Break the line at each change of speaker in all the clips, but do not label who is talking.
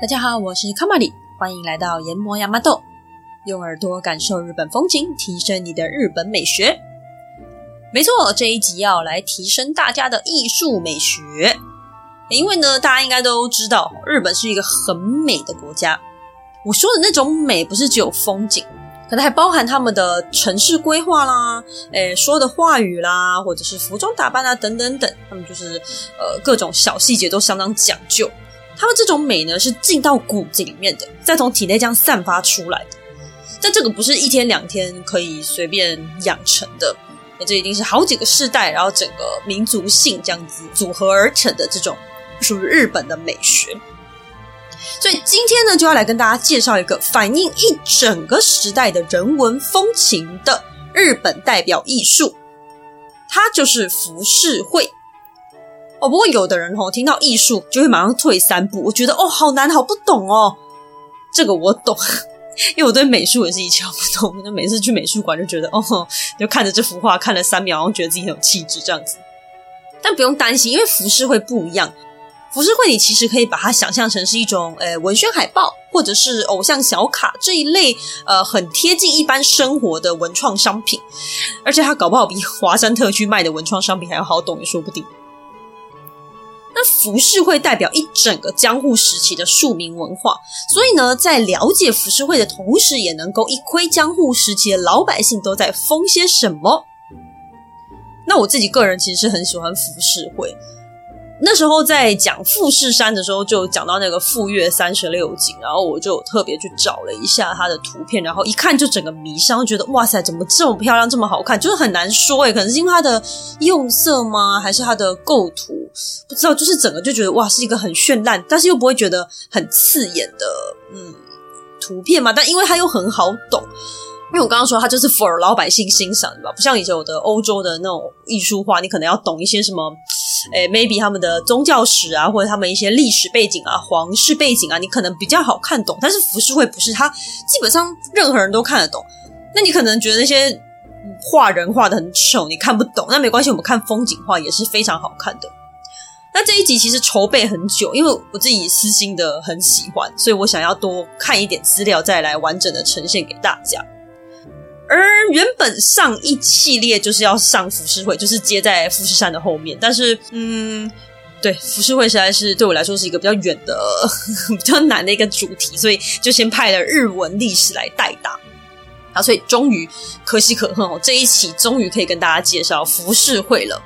大家好，我是卡玛里，欢迎来到研磨亚麻豆，用耳朵感受日本风景，提升你的日本美学。没错，这一集要来提升大家的艺术美学，因为呢，大家应该都知道，日本是一个很美的国家。我说的那种美，不是只有风景。可能还包含他们的城市规划啦，诶，说的话语啦，或者是服装打扮啊，等等等，他们就是呃各种小细节都相当讲究。他们这种美呢，是进到骨子里面的，再从体内这样散发出来的。但这个不是一天两天可以随便养成的，那这一定是好几个世代，然后整个民族性这样子组合而成的这种属于日本的美学。所以今天呢，就要来跟大家介绍一个反映一整个时代的人文风情的日本代表艺术，它就是浮世绘。哦，不过有的人哦，听到艺术就会马上退三步，我觉得哦，好难，好不懂哦。这个我懂，因为我对美术也是一窍不通。就每次去美术馆就觉得哦，就看着这幅画看了三秒，然后觉得自己很有气质这样子。但不用担心，因为浮世绘不一样。浮世绘，你其实可以把它想象成是一种，呃，文宣海报或者是偶像小卡这一类，呃，很贴近一般生活的文创商品，而且它搞不好比华山特区卖的文创商品还要好懂也说不定。那浮世绘代表一整个江户时期的庶民文化，所以呢，在了解浮世绘的同时，也能够一窥江户时期的老百姓都在疯些什么。那我自己个人其实是很喜欢浮世绘。那时候在讲富士山的时候，就讲到那个富岳三十六景，然后我就特别去找了一下它的图片，然后一看就整个迷上，觉得哇塞，怎么这么漂亮，这么好看，就是很难说诶，可能是因为它的用色吗，还是它的构图，不知道，就是整个就觉得哇，是一个很绚烂，但是又不会觉得很刺眼的嗯图片嘛，但因为它又很好懂。因为我刚刚说它就是 for 老百姓欣赏的吧，不像以前有的欧洲的那种艺术画，你可能要懂一些什么，诶，maybe 他们的宗教史啊，或者他们一些历史背景啊、皇室背景啊，你可能比较好看懂。但是浮世绘不是，它基本上任何人都看得懂。那你可能觉得那些画人画的很丑，你看不懂，那没关系，我们看风景画也是非常好看的。那这一集其实筹备很久，因为我自己私心的很喜欢，所以我想要多看一点资料，再来完整的呈现给大家。而原本上一系列就是要上浮世绘，就是接在富士山的后面。但是，嗯，对，浮世绘实在是对我来说是一个比较远的、比较难的一个主题，所以就先派了日文历史来代打。啊，所以终于可喜可贺哦，这一期终于可以跟大家介绍浮世绘了。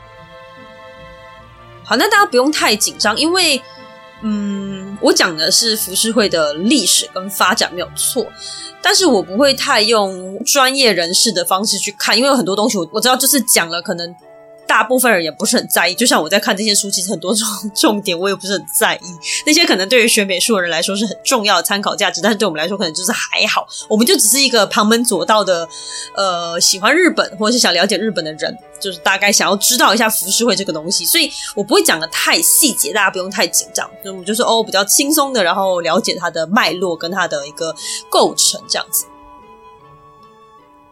好，那大家不用太紧张，因为，嗯，我讲的是浮世绘的历史跟发展没有错。但是我不会太用专业人士的方式去看，因为有很多东西我我知道，就是讲了，可能大部分人也不是很在意。就像我在看这些书，其实很多重重点我也不是很在意。那些可能对于学美术的人来说是很重要的参考价值，但是对我们来说可能就是还好。我们就只是一个旁门左道的，呃，喜欢日本或者是想了解日本的人。就是大概想要知道一下浮世绘这个东西，所以我不会讲的太细节，大家不用太紧张。所以我们就是哦，比较轻松的，然后了解它的脉络跟它的一个构成这样子。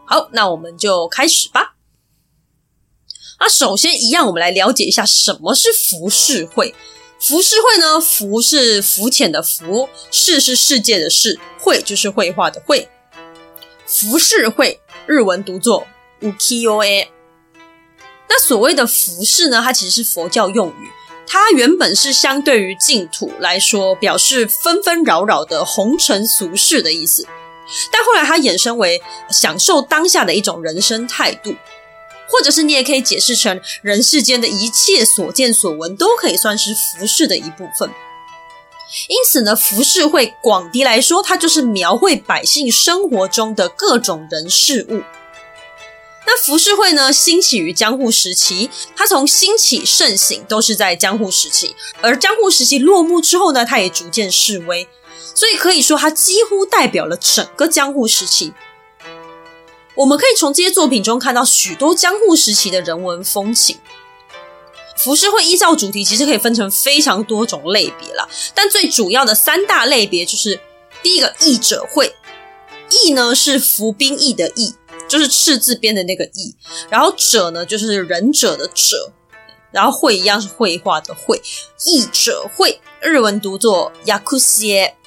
好，那我们就开始吧。那首先一样，我们来了解一下什么是浮世绘。浮世绘呢，浮是浮浅的浮，世是世界的世，绘就是绘画的绘。浮世绘日文读作 ukiyo-e。那所谓的浮世呢，它其实是佛教用语，它原本是相对于净土来说，表示纷纷扰扰的红尘俗世的意思。但后来它衍生为享受当下的一种人生态度，或者是你也可以解释成人世间的一切所见所闻都可以算是浮世的一部分。因此呢，浮世绘广义来说，它就是描绘百姓生活中的各种人事物。那浮世绘呢，兴起于江户时期，它从兴起盛行都是在江户时期，而江户时期落幕之后呢，它也逐渐式微，所以可以说它几乎代表了整个江户时期。我们可以从这些作品中看到许多江户时期的人文风情。浮世绘依照主题其实可以分成非常多种类别啦，但最主要的三大类别就是第一个役者绘，役呢是服兵役的役。就是赤字边的那个“役”，然后“者”呢，就是忍者的“者”。 然后绘一样是绘画的绘，艺者绘，日文读作ヤクシエ。那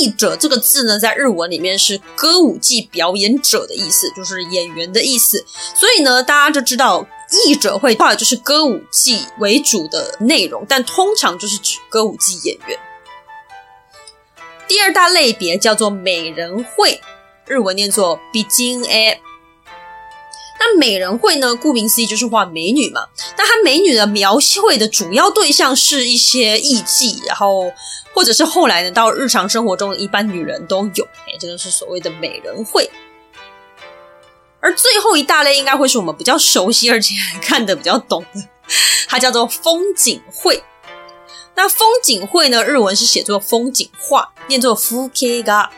艺者这个字呢，在日文里面是歌舞伎表演者的意思，就是演员的意思。所以呢，大家就知道艺者会画就是歌舞伎为主的内容，但通常就是指歌舞伎演员。第二大类别叫做美人会，日文念作美人絵。那美人会呢，顾名思义就是画美女嘛。那它美女的描绘的主要对象是一些艺妓，然后或者是后来呢，到日常生活中的一般女人都有。哎，这个是所谓的美人绘。而最后一大类应该会是我们比较熟悉而且看得比较懂的，它叫做风景绘。那风景绘呢，日文是写作风景画，念作风景画。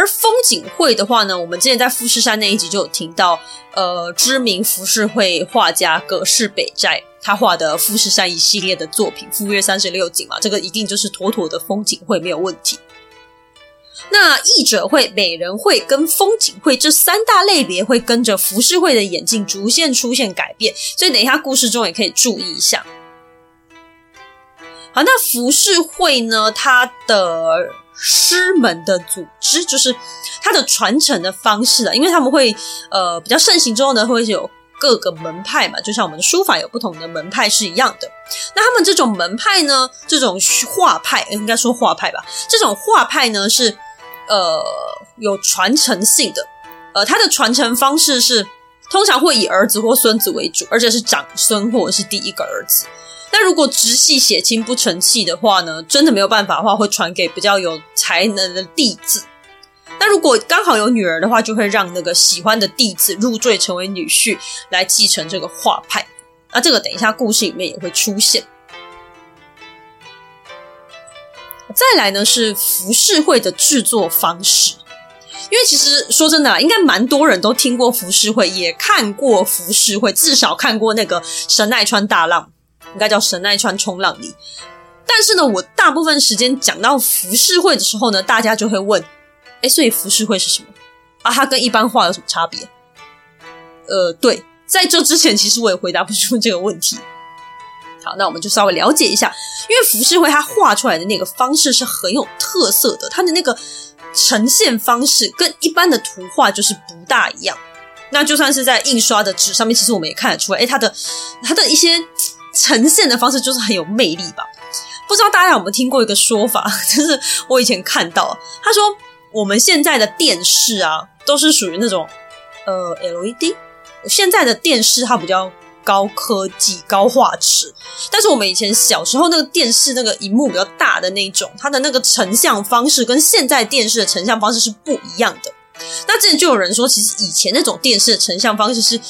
而风景会的话呢，我们之前在富士山那一集就有听到，呃，知名浮世绘画家葛饰北斋他画的富士山一系列的作品《富岳三十六景》嘛，这个一定就是妥妥的风景会，没有问题。那艺者会、美人会跟风景会这三大类别会跟着浮世绘的演进逐渐出现改变，所以等一下故事中也可以注意一下。好，那浮世绘呢，它的师门的组织就是它的传承的方式啊，因为他们会呃比较盛行之后呢，会有各个门派嘛，就像我们的书法有不同的门派是一样的。那他们这种门派呢，这种画派应该说画派吧，这种画派呢是呃有传承性的，呃，它的传承方式是通常会以儿子或孙子为主，而且是长孙或者是第一个儿子。那如果直系血亲不成器的话呢，真的没有办法的话，会传给比较有才能的弟子。那如果刚好有女儿的话，就会让那个喜欢的弟子入赘成为女婿，来继承这个画派。那这个等一下故事里面也会出现。再来呢是浮世绘的制作方式，因为其实说真的，应该蛮多人都听过浮世绘，也看过浮世绘，至少看过那个神奈川大浪。应该叫神奈川冲浪里，但是呢，我大部分时间讲到浮世绘的时候呢，大家就会问：哎，所以浮世绘是什么啊？它跟一般画有什么差别？呃，对，在这之前，其实我也回答不出这个问题。好，那我们就稍微了解一下，因为浮世绘它画出来的那个方式是很有特色的，它的那个呈现方式跟一般的图画就是不大一样。那就算是在印刷的纸上面，其实我们也看得出来，哎，它的它的一些。呈现的方式就是很有魅力吧？不知道大家有没有听过一个说法，就是我以前看到，他说我们现在的电视啊，都是属于那种呃 LED。现在的电视它比较高科技、高画质，但是我们以前小时候那个电视那个荧幕比较大的那一种，它的那个成像方式跟现在电视的成像方式是不一样的。那之前就有人说，其实以前那种电视的成像方式是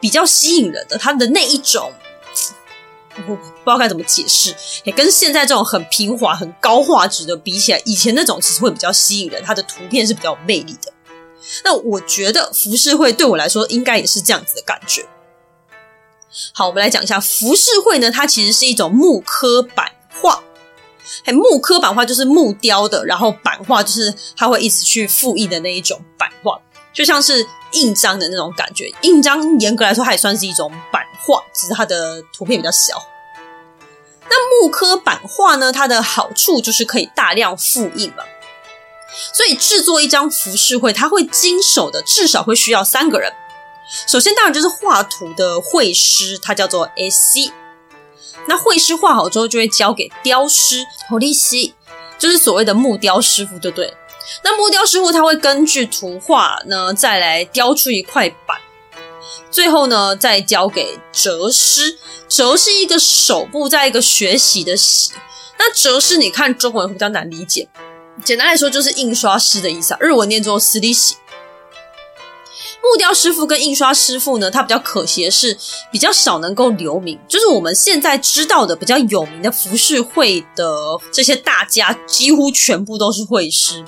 比较吸引人的，它的那一种。我不知道该怎么解释，也跟现在这种很平滑、很高画质的比起来，以前那种其实会比较吸引人，它的图片是比较有魅力的。那我觉得浮世绘对我来说应该也是这样子的感觉。好，我们来讲一下浮世绘呢，它其实是一种木刻版画。嘿，木刻版画就是木雕的，然后版画就是它会一直去复印的那一种版画，就像是印章的那种感觉。印章严格来说，它也算是一种版画，只是它的图片比较小。那木刻版画呢？它的好处就是可以大量复印嘛。所以制作一张浮世绘，它会经手的至少会需要三个人。首先，当然就是画图的绘师，他叫做 AC。那绘师画好之后，就会交给雕师，ホリシ，就是所谓的木雕师傅，对不对？ 那木雕师傅他会根据图画呢，再来雕出一块板。最后呢，再交给折师。折是一个手部，再一个学习的习。那折师，你看中文会比较难理解。简单来说，就是印刷师的意思啊。日文念作スリシ。木雕师傅跟印刷师傅呢，他比较可惜的是，比较少能够留名。就是我们现在知道的比较有名的浮世绘的这些大家，几乎全部都是绘师。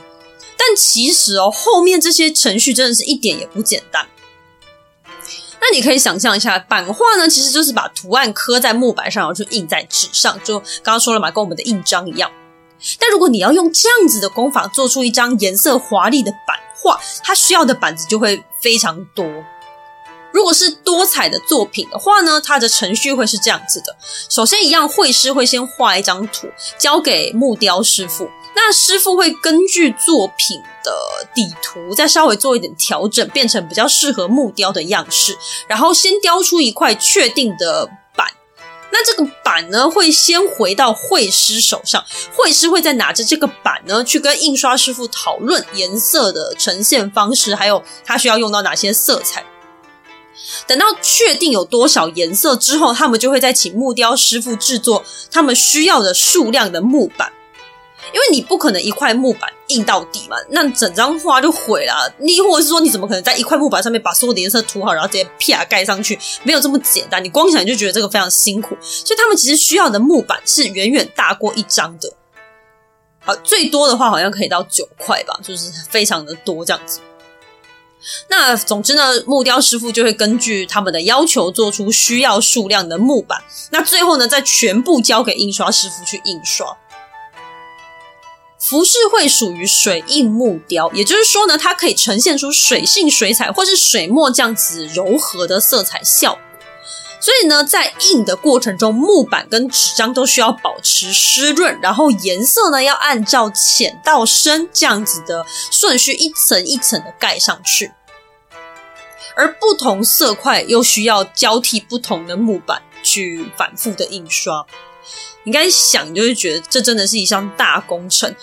但其实哦，后面这些程序真的是一点也不简单。那你可以想象一下，版画呢，其实就是把图案刻在木板上，然后就印在纸上，就刚刚说了嘛，跟我们的印章一样。但如果你要用这样子的工法做出一张颜色华丽的版画，它需要的板子就会非常多。如果是多彩的作品的话呢，它的程序会是这样子的：首先，一样绘师会先画一张图，交给木雕师傅。那师傅会根据作品的底图，再稍微做一点调整，变成比较适合木雕的样式，然后先雕出一块确定的板。那这个板呢，会先回到绘师手上，绘师会再拿着这个板呢，去跟印刷师傅讨论颜色的呈现方式，还有他需要用到哪些色彩。等到确定有多少颜色之后，他们就会再请木雕师傅制作他们需要的数量的木板。因为你不可能一块木板印到底嘛，那整张画就毁了。你或者是说，你怎么可能在一块木板上面把所有的颜色涂好，然后直接啪盖上去？没有这么简单。你光想就觉得这个非常辛苦，所以他们其实需要的木板是远远大过一张的。好，最多的话好像可以到九块吧，就是非常的多这样子。那总之呢，木雕师傅就会根据他们的要求做出需要数量的木板。那最后呢，再全部交给印刷师傅去印刷。浮世绘属于水印木雕，也就是说呢，它可以呈现出水性水彩或是水墨这样子柔和的色彩效果。所以呢，在印的过程中，木板跟纸张都需要保持湿润，然后颜色呢要按照浅到深这样子的顺序一层一层的盖上去。而不同色块又需要交替不同的木板去反复的印刷。你该想，就会觉得这真的是一项大工程。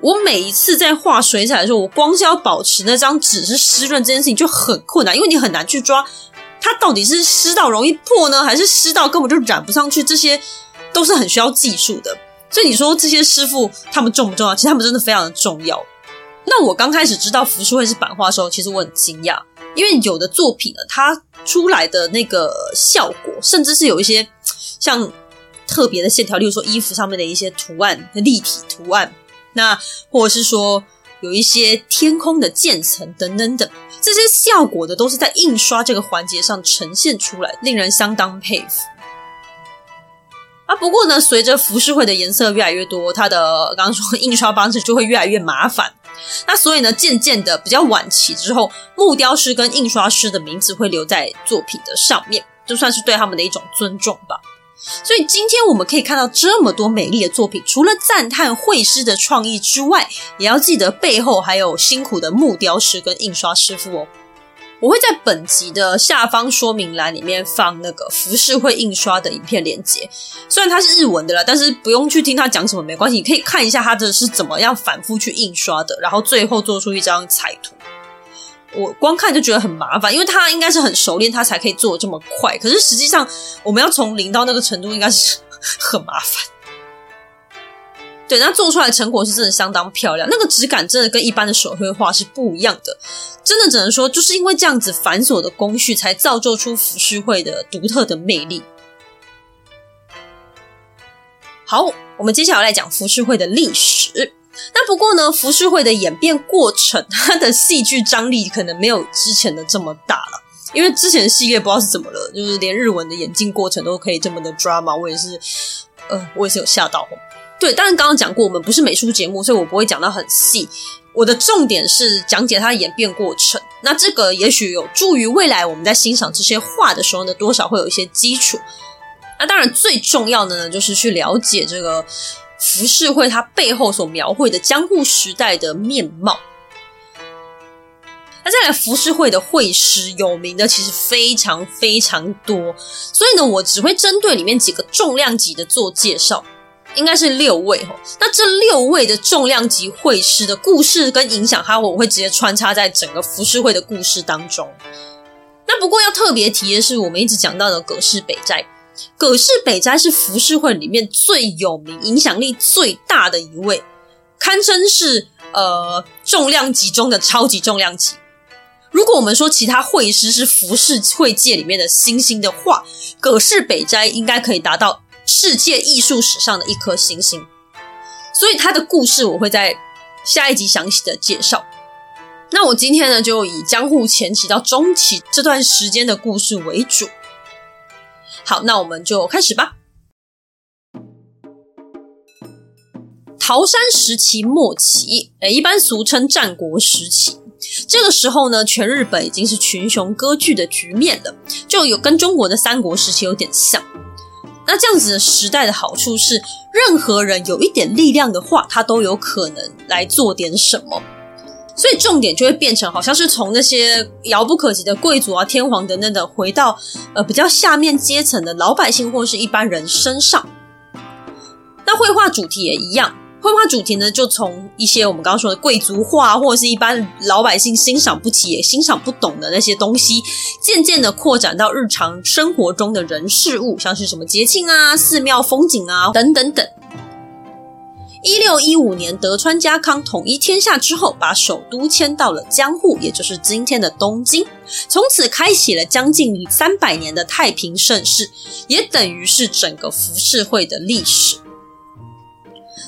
我每一次在画水彩的时候，我光是要保持那张纸是湿润这件事情就很困难，因为你很难去抓它到底是湿到容易破呢，还是湿到根本就染不上去，这些都是很需要技术的。所以你说这些师傅他们重不重要？其实他们真的非常的重要。那我刚开始知道浮世绘是版画的时候，其实我很惊讶，因为有的作品呢，它出来的那个效果，甚至是有一些像。特别的线条，例如说衣服上面的一些图案、立体图案，那或者是说有一些天空的渐层等等等，这些效果的都是在印刷这个环节上呈现出来，令人相当佩服。啊，不过呢，随着浮世绘的颜色越来越多，它的刚刚说印刷方式就会越来越麻烦。那所以呢，渐渐的比较晚期之后，木雕师跟印刷师的名字会留在作品的上面，就算是对他们的一种尊重吧。所以今天我们可以看到这么多美丽的作品，除了赞叹绘师的创意之外，也要记得背后还有辛苦的木雕师跟印刷师傅哦。我会在本集的下方说明栏里面放那个浮世绘印刷的影片链接，虽然它是日文的啦，但是不用去听他讲什么没关系，你可以看一下他的是怎么样反复去印刷的，然后最后做出一张彩图。我光看就觉得很麻烦，因为他应该是很熟练，他才可以做得这么快。可是实际上，我们要从零到那个程度，应该是 很麻烦。对，那做出来成果是真的相当漂亮，那个质感真的跟一般的手绘画是不一样的。真的只能说，就是因为这样子繁琐的工序，才造就出浮世绘的独特的魅力。好，我们接下来来讲浮世绘的历史。那不过呢，浮世绘的演变过程，它的戏剧张力可能没有之前的这么大了。因为之前的系列不知道是怎么了，就是连日文的演进过程都可以这么的 drama，我也是，呃，我也是有吓到。对，但是刚刚讲过，我们不是美术节目，所以我不会讲到很细。我的重点是讲解它的演变过程。那这个也许有助于未来我们在欣赏这些画的时候呢，多少会有一些基础。那当然最重要的呢，就是去了解这个。浮世绘它背后所描绘的江户时代的面貌。那再来，浮世绘的绘师有名的其实非常非常多，所以呢，我只会针对里面几个重量级的做介绍，应该是六位齁。那这六位的重量级绘师的故事跟影响，哈我会直接穿插在整个浮世绘的故事当中。那不过要特别提的是，我们一直讲到的葛饰北斋。葛饰北斋是浮世绘里面最有名、影响力最大的一位，堪称是呃重量级中的超级重量级。如果我们说其他绘师是浮世绘界里面的星星的话，葛饰北斋应该可以达到世界艺术史上的一颗星星。所以他的故事我会在下一集详细的介绍。那我今天呢，就以江户前期到中期这段时间的故事为主。好，那我们就开始吧。桃山时期末期，诶，一般俗称战国时期。这个时候呢，全日本已经是群雄割据的局面了，就有跟中国的三国时期有点像。那这样子的时代的好处是，任何人有一点力量的话，他都有可能来做点什么。所以重点就会变成，好像是从那些遥不可及的贵族啊、天皇等等的，回到呃比较下面阶层的老百姓或是一般人身上。那绘画主题也一样，绘画主题呢，就从一些我们刚刚说的贵族画，或者是一般老百姓欣赏不起也欣赏不懂的那些东西，渐渐的扩展到日常生活中的人事物，像是什么节庆啊、寺庙风景啊等等等。一六一五年，德川家康统一天下之后，把首都迁到了江户，也就是今天的东京，从此开启了将近三百年的太平盛世，也等于是整个浮世绘的历史。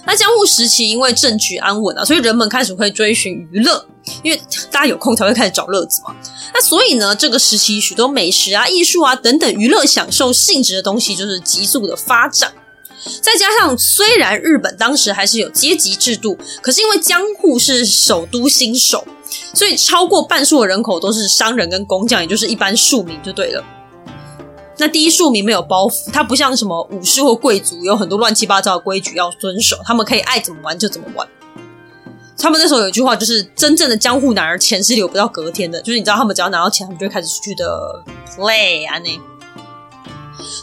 那江户时期因为政局安稳啊，所以人们开始会追寻娱乐，因为大家有空才会开始找乐子嘛。那所以呢，这个时期许多美食啊、艺术啊等等娱乐享受性质的东西，就是急速的发展。再加上，虽然日本当时还是有阶级制度，可是因为江户是首都新手，所以超过半数的人口都是商人跟工匠，也就是一般庶民就对了。那第一庶民没有包袱，他不像什么武士或贵族，有很多乱七八糟的规矩要遵守，他们可以爱怎么玩就怎么玩。他们那时候有一句话，就是真正的江户男儿钱是留不到隔天的，就是你知道，他们只要拿到钱，他们就会开始出去的 play 啊那。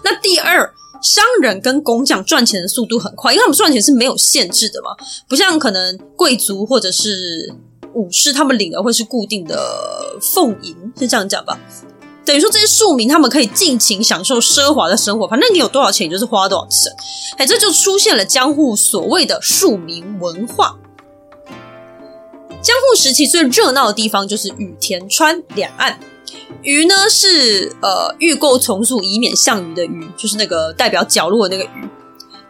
那第二。商人跟工匠赚钱的速度很快，因为他们赚钱是没有限制的嘛，不像可能贵族或者是武士，他们领的会是固定的俸银，是这样讲吧？等于说这些庶民他们可以尽情享受奢华的生活，反正你有多少钱，你就是花多少钱。哎，这就出现了江户所谓的庶民文化。江户时期最热闹的地方就是羽田川两岸。鱼呢是呃预购从速，以免项羽的鱼，就是那个代表角落的那个鱼。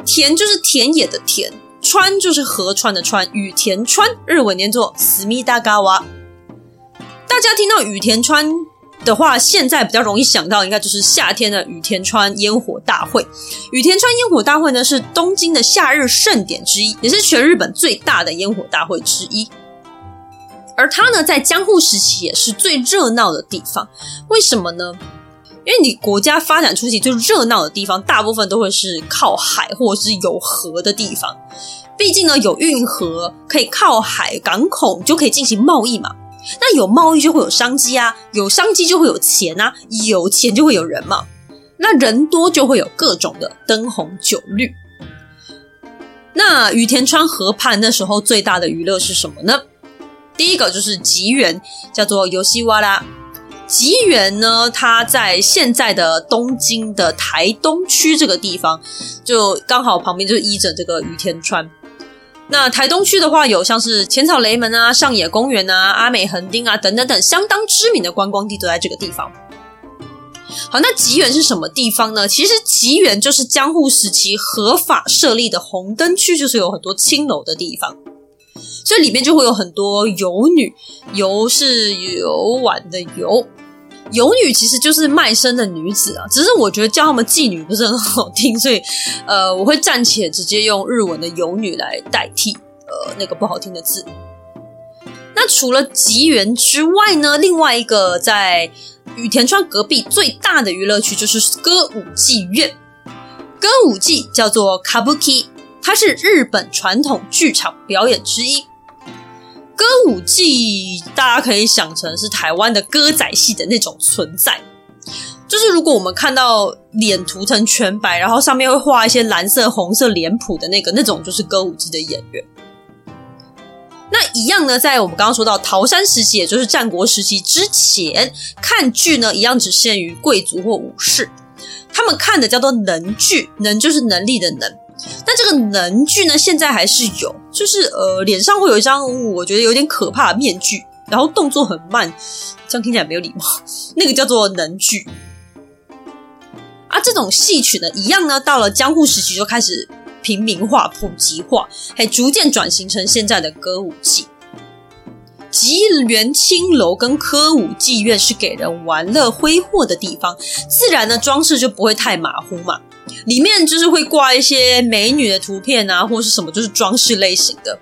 田就是田野的田，川就是河川的川，隅田川日文念作思密达嘎哇。大家听到隅田川的话，现在比较容易想到，应该就是夏天的隅田川烟火大会。隅田川烟火大会呢，是东京的夏日盛典之一，也是全日本最大的烟火大会之一。而它呢，在江户时期也是最热闹的地方。为什么呢？因为你国家发展初期最热闹的地方，大部分都会是靠海或者是有河的地方。毕竟呢，有运河可以靠海港口就可以进行贸易嘛。那有贸易就会有商机啊，有商机就会有钱啊，有钱就会有人嘛。那人多就会有各种的灯红酒绿。那羽田川河畔那时候最大的娱乐是什么呢？第一个就是吉原，叫做游戏哇啦。吉原呢，它在现在的东京的台东区这个地方，就刚好旁边就是依着这个隅田川。那台东区的话，有像是浅草雷门啊、上野公园啊、阿美横丁啊等等等相当知名的观光地都在这个地方。好，那吉原是什么地方呢？其实吉原就是江户时期合法设立的红灯区，就是有很多青楼的地方。所以里面就会有很多游女，游是游玩的游，游女其实就是卖身的女子啊。只是我觉得叫她们妓女不是很好听，所以呃，我会暂且直接用日文的游女来代替呃那个不好听的字。那除了吉原之外呢，另外一个在羽田川隔壁最大的娱乐区就是歌舞伎院，歌舞伎叫做 Kabuki。它是日本传统剧场表演之一，歌舞伎大家可以想成是台湾的歌仔戏的那种存在。就是如果我们看到脸涂成全白，然后上面会画一些蓝色、红色脸谱的那个，那种就是歌舞伎的演员。那一样呢，在我们刚刚说到桃山时期，也就是战国时期之前，看剧呢一样只限于贵族或武士，他们看的叫做能剧，能就是能力的能。但这个能剧呢，现在还是有，就是呃，脸上会有一张我觉得有点可怕的面具，然后动作很慢，这样听起来没有礼貌。那个叫做能剧啊，这种戏曲呢，一样呢，到了江户时期就开始平民化、普及化，还逐渐转型成现在的歌舞伎。吉原青楼跟歌舞伎院是给人玩乐挥霍的地方，自然呢，装饰就不会太马虎嘛。里面就是会挂一些美女的图片啊，或是什么，就是装饰类型的。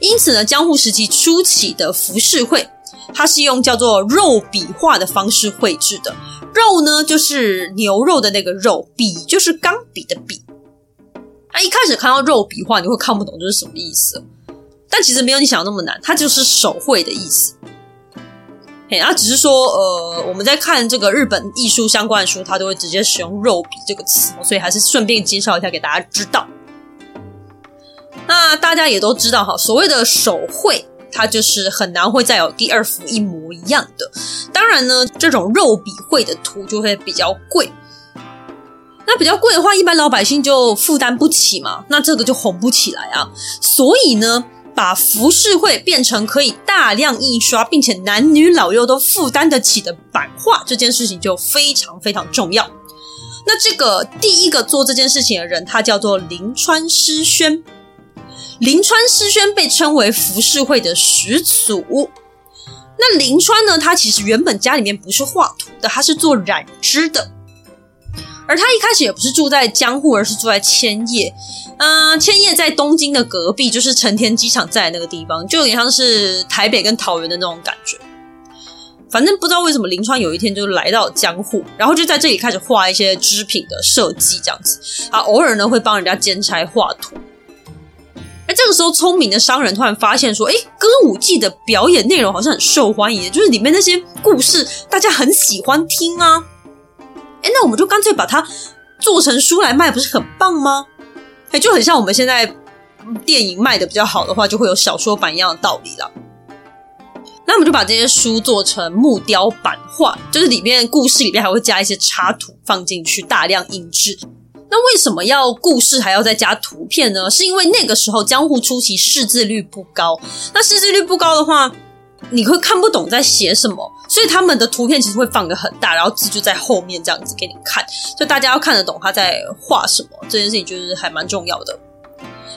因此呢，江户时期初期的浮世绘，它是用叫做肉笔画的方式绘制的。肉呢，就是牛肉的那个肉；笔就是钢笔的笔。啊，一开始看到肉笔画，你会看不懂这是什么意思，但其实没有你想的那么难，它就是手绘的意思。嘿，啊，只是说，呃，我们在看这个日本艺术相关的书，它都会直接使用“肉笔”这个词，所以还是顺便介绍一下给大家知道。那大家也都知道哈，所谓的手绘，它就是很难会再有第二幅一模一样的。当然呢，这种肉笔绘的图就会比较贵。那比较贵的话，一般老百姓就负担不起嘛，那这个就红不起来啊。所以呢。把浮世绘变成可以大量印刷，并且男女老幼都负担得起的版画，这件事情就非常非常重要。那这个第一个做这件事情的人，他叫做临川诗轩。临川诗轩被称为浮世绘的始祖。那临川呢，他其实原本家里面不是画图的，他是做染织的。而他一开始也不是住在江户，而是住在千叶。嗯、千叶在东京的隔壁，就是成田机场在那个地方，就有点像是台北跟桃园的那种感觉。反正不知道为什么临川有一天就来到江户，然后就在这里开始画一些织品的设计，这样子啊，偶尔呢会帮人家兼差画图。而这个时候，聪明的商人突然发现说：“哎，歌舞伎的表演内容好像很受欢迎，就是里面那些故事大家很喜欢听啊。”哎，那我们就干脆把它做成书来卖，不是很棒吗？哎，就很像我们现在电影卖的比较好的话，就会有小说版一样的道理了。那我们就把这些书做成木雕版画，就是里面故事里面还会加一些插图放进去，大量印制。那为什么要故事还要再加图片呢？是因为那个时候江户初期识字率不高，那识字率不高的话，你会看不懂在写什么，所以他们的图片其实会放得很大，然后字就在后面这样子给你看，所以大家要看得懂他在画什么，这件事情就是还蛮重要的。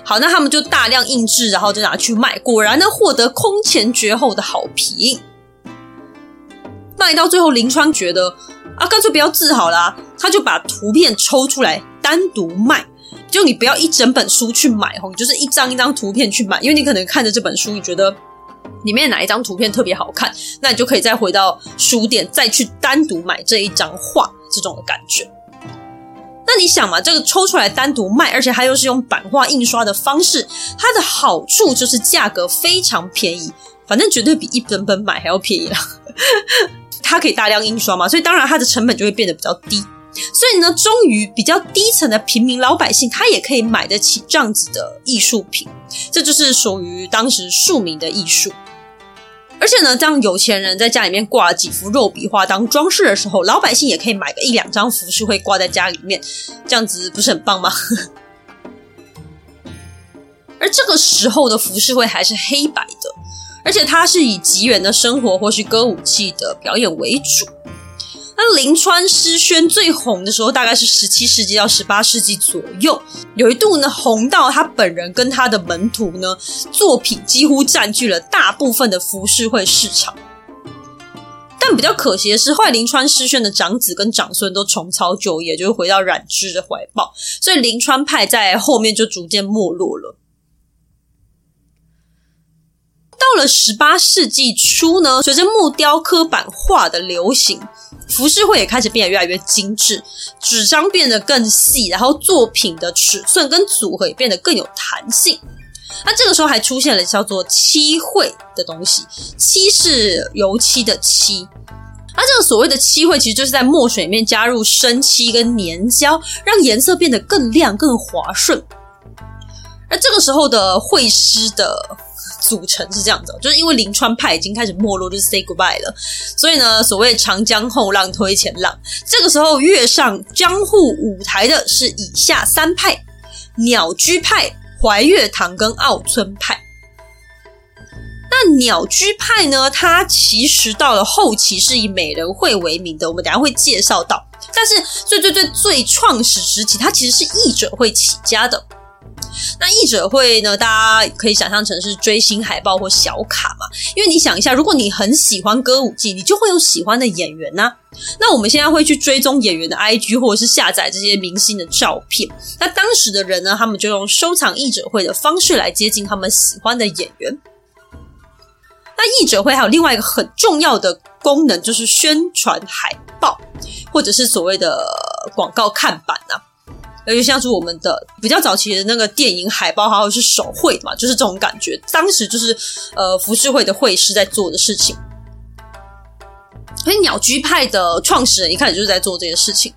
好，那他们就大量印制，然后就拿去卖，果然呢获得空前绝后的好评。卖到最后，临川觉得啊，干脆不要字好啦，他就把图片抽出来单独卖，就你不要一整本书去买吼，你就是一张一张图片去买，因为你可能看着这本书，你觉得。里面哪一张图片特别好看，那你就可以再回到书店，再去单独买这一张画，这种的感觉。那你想嘛，这个抽出来单独卖，而且它又是用版画印刷的方式，它的好处就是价格非常便宜，反正绝对比一本本买还要便宜了。它可以大量印刷嘛，所以当然它的成本就会变得比较低。所以呢，终于比较低层的平民老百姓，他也可以买得起这样子的艺术品，这就是属于当时庶民的艺术。而且呢，当有钱人在家里面挂几幅肉笔画当装饰的时候，老百姓也可以买个一两张浮世绘挂在家里面，这样子不是很棒吗？而这个时候的浮世绘还是黑白的，而且它是以吉原的生活或是歌舞伎的表演为主。那临川诗轩最红的时候，大概是十七世纪到十八世纪左右，有一度呢红到他本人跟他的门徒呢作品几乎占据了大部分的浮世绘市场。但比较可惜的是，后来临川诗轩的长子跟长孙都重操旧业，就是回到染织的怀抱，所以临川派在后面就逐渐没落了。到了十八世纪初呢，随着木雕刻版画的流行，浮世绘也开始变得越来越精致，纸张变得更细，然后作品的尺寸跟组合也变得更有弹性。那这个时候还出现了叫做漆绘的东西，漆是油漆的漆。那这个所谓的漆绘，其实就是在墨水里面加入生漆跟粘胶，让颜色变得更亮、更滑顺。而这个时候的绘师的组成是这样子，就是因为临川派已经开始没落，就是 say goodbye 了，所以呢，所谓长江后浪推前浪，这个时候跃上江户舞台的是以下三派：鸟居派、怀月堂跟奥村派。那鸟居派呢，它其实到了后期是以美人会为名的，我们等下会介绍到。但是最最最最创始时期，它其实是艺者会起家的。那译者会呢，大家可以想象成是追星海报或小卡嘛。因为你想一下，如果你很喜欢歌舞伎，你就会有喜欢的演员呐、那我们现在会去追踪演员的 IG，或者是下载这些明星的照片。那当时的人呢，他们就用收藏译者会的方式来接近他们喜欢的演员。那译者会还有另外一个很重要的功能，就是宣传海报，或者是所谓的广告看板呐、尤其像是我们的比较早期的那个电影海报，还有是手绘嘛，就是这种感觉。当时就是呃浮世绘的绘师在做的事情。所以鸟居派的创始人一开始就是在做这件事情。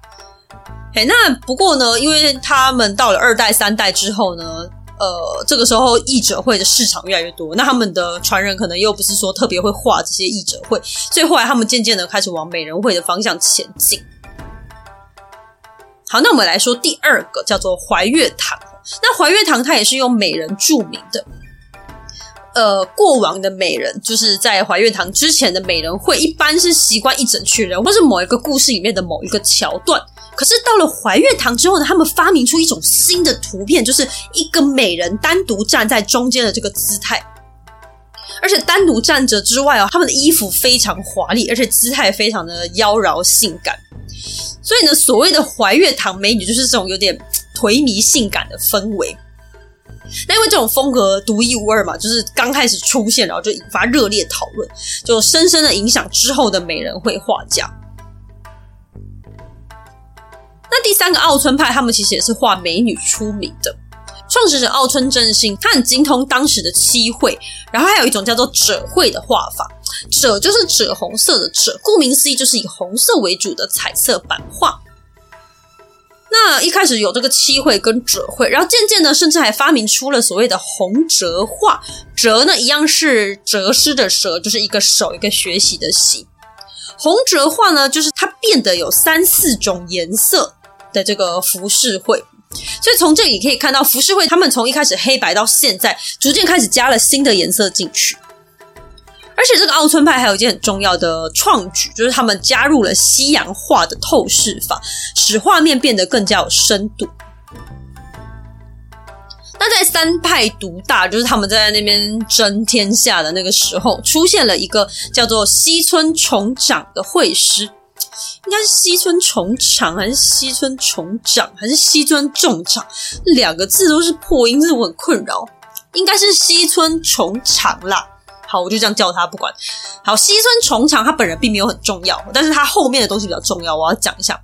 嘿，那不过呢，因为他们到了二代、三代之后呢，呃，这个时候译者会的市场越来越多，那他们的传人可能又不是说特别会画这些译者会，所以后来他们渐渐的开始往美人会的方向前进。好，那我们来说第二个叫做怀月堂。那怀月堂它也是用美人著名的。呃，过往的美人就是在怀月堂之前的美人会，一般是习惯一整群人，或是某一个故事里面的某一个桥段。可是到了怀月堂之后呢，他们发明出一种新的图片，就是一个美人单独站在中间的这个姿态，而且单独站着之外哦，他们的衣服非常华丽，而且姿态非常的妖娆性感。所以呢，所谓的怀月堂美女，就是这种有点颓靡性感的氛围。那因为这种风格独一无二嘛，就是刚开始出现，然后就引发热烈讨论，就深深的影响之后的美人会画家。那第三个奥村派，他们其实也是画美女出名的。创始者奥村正信，他很精通当时的漆绘，然后还有一种叫做赭绘的画法。赭就是赭红色的赭，顾名思义就是以红色为主的彩色版画。那一开始有这个漆绘跟赭绘，然后渐渐的，甚至还发明出了所谓的红折画。折呢，一样是折诗的折，就是一个手一个学习的习。红折画呢，就是它变得有三四种颜色的这个浮世绘。所以从这里可以看到，浮世绘他们从一开始黑白到现在，逐渐开始加了新的颜色进去。而且这个奥村派还有一件很重要的创举，就是他们加入了西洋画的透视法，使画面变得更加有深度。那在三派独大，就是他们在那边争天下的那个时候，出现了一个叫做西村重长的绘师，应该是西村重长还是西村重长还是西村重长？两个字都是破音，这我很困扰。应该是西村重长啦。好，我就这样叫他，不管。好，西村重长他本人并没有很重要，但是他后面的东西比较重要，我要讲一下。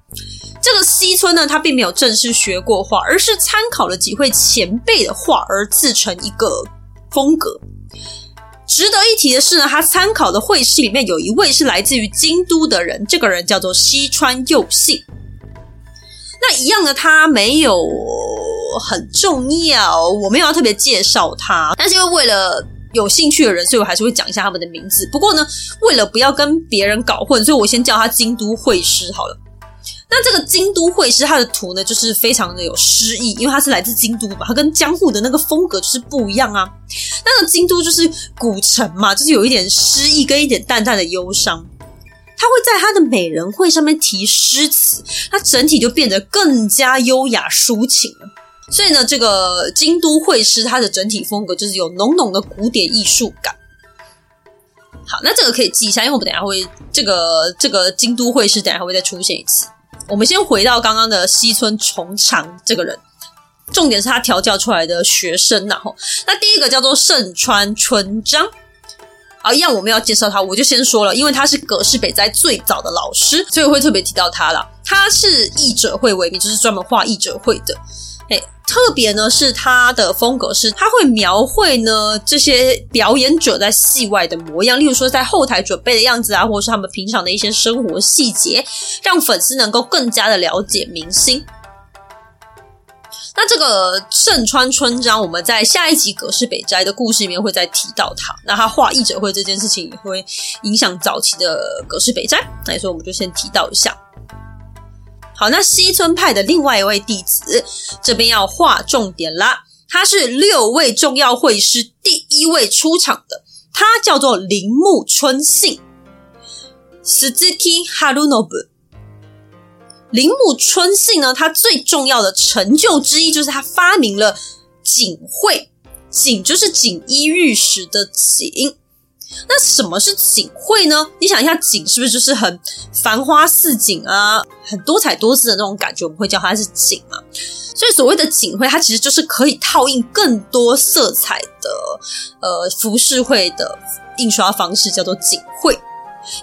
这个西村呢，他并没有正式学过画，而是参考了几位前辈的画而自成一个风格。值得一提的是呢，他参考的绘师里面有一位是来自于京都的人，这个人叫做西川佑幸。那一样的，他没有很重要，我没有要特别介绍他，但是因为为了。有兴趣的人，所以我还是会讲一下他们的名字。不过呢，为了不要跟别人搞混，所以我先叫他京都绘师好了。那这个京都绘师，他的图呢，就是非常的有诗意，因为他是来自京都嘛，他跟江户的那个风格就是不一样啊。那个京都就是古城嘛，就是有一点诗意跟一点淡淡的忧伤。他会在他的美人会上面提诗词，他整体就变得更加优雅抒情了。所以呢，这个京都绘师它的整体风格就是有浓浓的古典艺术感。好，那这个可以记一下，因为我们等下会这个这个京都绘师等一下会再出现一次。我们先回到刚刚的西村重长这个人，重点是他调教出来的学生，然后那第一个叫做盛川春章。啊，一样我们要介绍他，我就先说了，因为他是葛饰北斋最早的老师，所以我会特别提到他啦。他是译者会为名，就是专门画译者会的。特别呢是他的风格是，他会描绘呢这些表演者在戏外的模样，例如说在后台准备的样子啊，或者是他们平常的一些生活细节，让粉丝能够更加的了解明星。那这个盛川春章，我们在下一集葛饰北斋的故事里面会再提到他。那他画译者会这件事情也会影响早期的葛饰北斋，那所以我们就先提到一下。好，那西村派的另外一位弟子，这边要画重点啦。他是六位重要会师第一位出场的，他叫做铃木春信 （Suzuki Harunobu）。铃木春信呢，他最重要的成就之一就是他发明了锦绘，锦就是锦衣玉食的锦。那什么是锦绘呢？你想一下，锦是不是就是很繁花似锦啊，很多彩多姿的那种感觉？我们会叫它是锦嘛。所以所谓的锦绘，它其实就是可以套印更多色彩的呃服饰绘的印刷方式，叫做锦绘。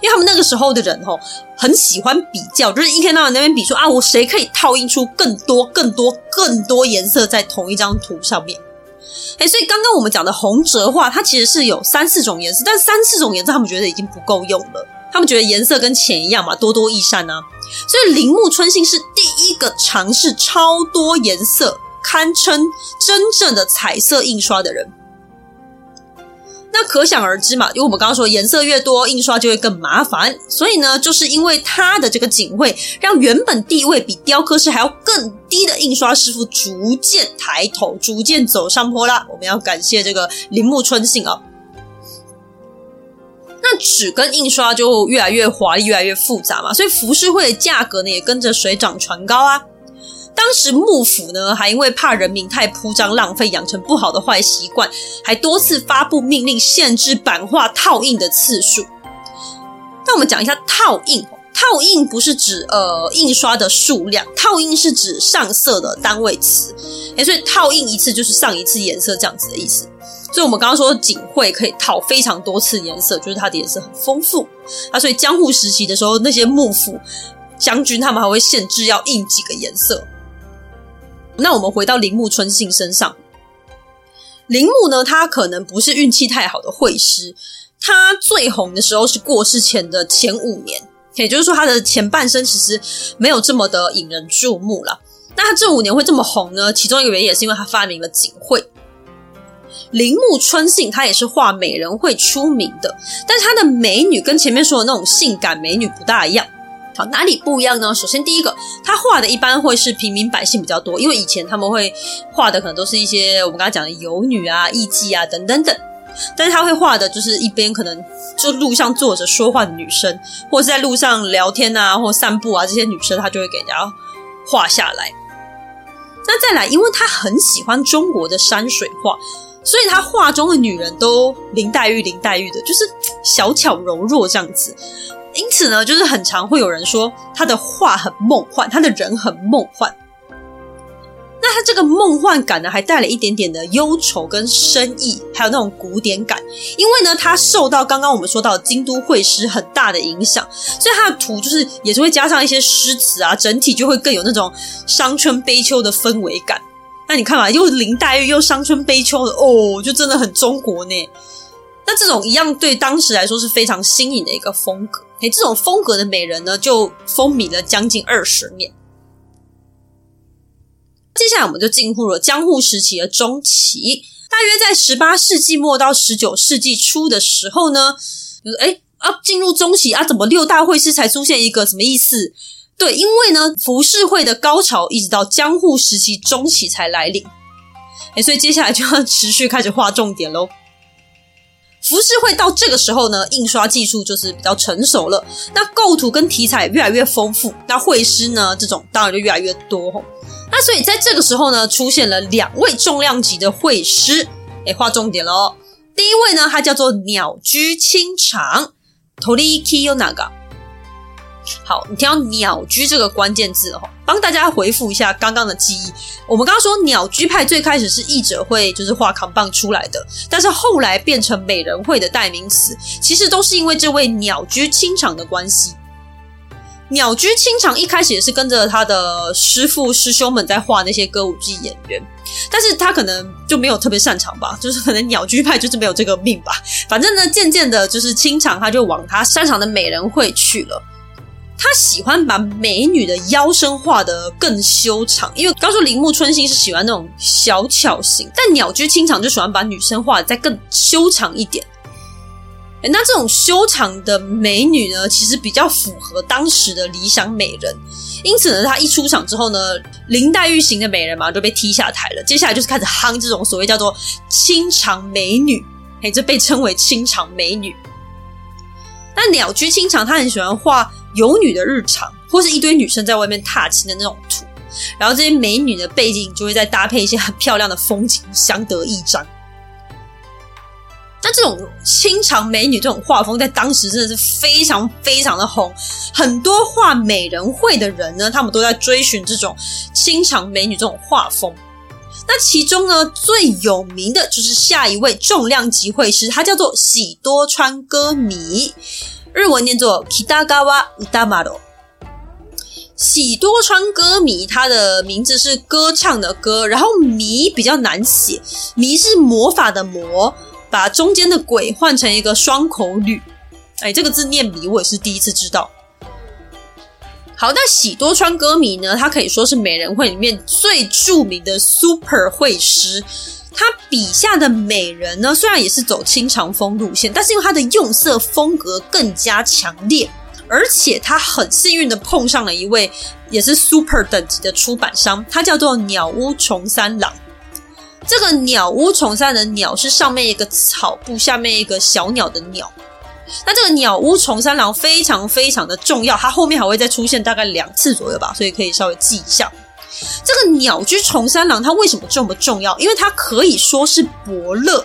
因为他们那个时候的人吼，很喜欢比较，就是一天到晚那边比说啊，我谁可以套印出更多、更多、更多颜色在同一张图上面。哎，所以刚刚我们讲的红折画，它其实是有三四种颜色，但三四种颜色他们觉得已经不够用了，他们觉得颜色跟钱一样嘛，多多益善啊。所以铃木春信是第一个尝试超多颜色，堪称真正的彩色印刷的人。那可想而知嘛，因为我们刚刚说颜色越多，印刷就会更麻烦，所以呢，就是因为他的这个锦绘，让原本地位比雕刻师还要更低的印刷师傅逐渐抬头，逐渐走上坡啦。我们要感谢这个铃木春信啊。那纸跟印刷就越来越华丽，越来越复杂嘛，所以浮世绘的价格呢也跟着水涨船高啊。当时幕府呢，还因为怕人民太铺张浪费，养成不好的坏习惯，还多次发布命令限制版画套印的次数。那我们讲一下套印，套印不是指呃印刷的数量，套印是指上色的单位词。诶，所以套印一次就是上一次颜色这样子的意思。所以我们刚刚说锦绘可以套非常多次颜色，就是它的颜色很丰富。啊，所以江户时期的时候，那些幕府将军他们还会限制要印几个颜色。那我们回到铃木春信身上，铃木呢，他可能不是运气太好的绘师，他最红的时候是过世前的前五年，也就是说他的前半生其实没有这么的引人注目了。那他这五年会这么红呢？其中一个原因也是因为他发明了锦绘。铃木春信他也是画美人绘出名的，但是他的美女跟前面说的那种性感美女不大一样。哪里不一样呢？首先，第一个，他画的一般会是平民百姓比较多，因为以前他们会画的可能都是一些我们刚才讲的游女啊、艺妓啊等等等。但是他会画的就是一边可能就路上坐着说话的女生，或是在路上聊天啊或散步啊这些女生，他就会给人家画下来。那再来，因为他很喜欢中国的山水画，所以他画中的女人都林黛玉、林黛玉的，就是小巧柔弱这样子。因此呢，就是很常会有人说他的画很梦幻，他的人很梦幻。那他这个梦幻感呢，还带了一点点的忧愁跟深意，还有那种古典感。因为呢，他受到刚刚我们说到京都绘师很大的影响，所以他的图就是也是会加上一些诗词啊，整体就会更有那种伤春悲秋的氛围感。那你看嘛，又林黛玉又伤春悲秋的哦，就真的很中国呢。那这种一样对当时来说是非常新颖的一个风格。哎，这种风格的美人呢，就风靡了将近二十年。接下来，我们就进入了江户时期的中期，大约在十八世纪末到十九世纪初的时候呢，就是哎啊，进入中期啊，怎么六大绘师才出现一个什么意思？对，因为呢，浮世绘的高潮一直到江户时期中期才来临。哎，所以接下来就要持续开始画重点喽。浮世绘到这个时候呢，印刷技术就是比较成熟了，那构图跟题材越来越丰富，那绘师呢，这种当然就越来越多。那所以在这个时候呢，出现了两位重量级的绘师，诶，画重点喽。第一位呢，他叫做鸟居清长，Toriki Yonaga。好，你听到“鸟居”这个关键字哦，帮大家回复一下刚刚的记忆。我们刚刚说鸟居派最开始是译者会，就是画扛棒出来的，但是后来变成美人会的代名词，其实都是因为这位鸟居清长的关系。鸟居清长一开始也是跟着他的师父师兄们在画那些歌舞伎演员，但是他可能就没有特别擅长吧，就是可能鸟居派就是没有这个命吧。反正呢，渐渐的，就是清长他就往他擅长的美人会去了。他喜欢把美女的腰身画得更修长，因为刚说铃木春信是喜欢那种小巧型，但鸟居清长就喜欢把女生画得再更修长一点。那这种修长的美女呢，其实比较符合当时的理想美人，因此呢，她一出场之后呢，林黛玉型的美人嘛就被踢下台了。接下来就是开始夯这种所谓叫做清长美女，哎，这被称为清长美女。那鸟居清长他很喜欢画。游女的日常，或是一堆女生在外面踏青的那种图，然后这些美女的背景就会再搭配一些很漂亮的风景，相得益彰。那这种清场美女这种画风，在当时真的是非常非常的红，很多画美人绘的人呢，他们都在追寻这种清场美女这种画风。那其中呢，最有名的就是下一位重量级绘师，他叫做喜多川歌迷，日文念作 Kitagawa Utamaro。喜多川歌迷，他的名字是歌唱的歌，然后迷比较难写，迷是魔法的魔。把中间的鬼换成一个双口吕，哎，这个字念迷，我也是第一次知道。好，那喜多川歌迷呢？他可以说是美人会里面最著名的 super 会师。他笔下的美人呢，虽然也是走清长风路线，但是因为他的用色风格更加强烈，而且他很幸运的碰上了一位也是 super 等级的出版商，他叫做鸟屋重三郎。这个鸟屋重三的鸟是上面一个草部，下面一个小鸟的鸟。那这个鸟屋重三郎非常非常的重要，它后面还会再出现大概两次左右吧，所以可以稍微记一下。这个鸟居重三郎他为什么这么重要？因为他可以说是伯乐，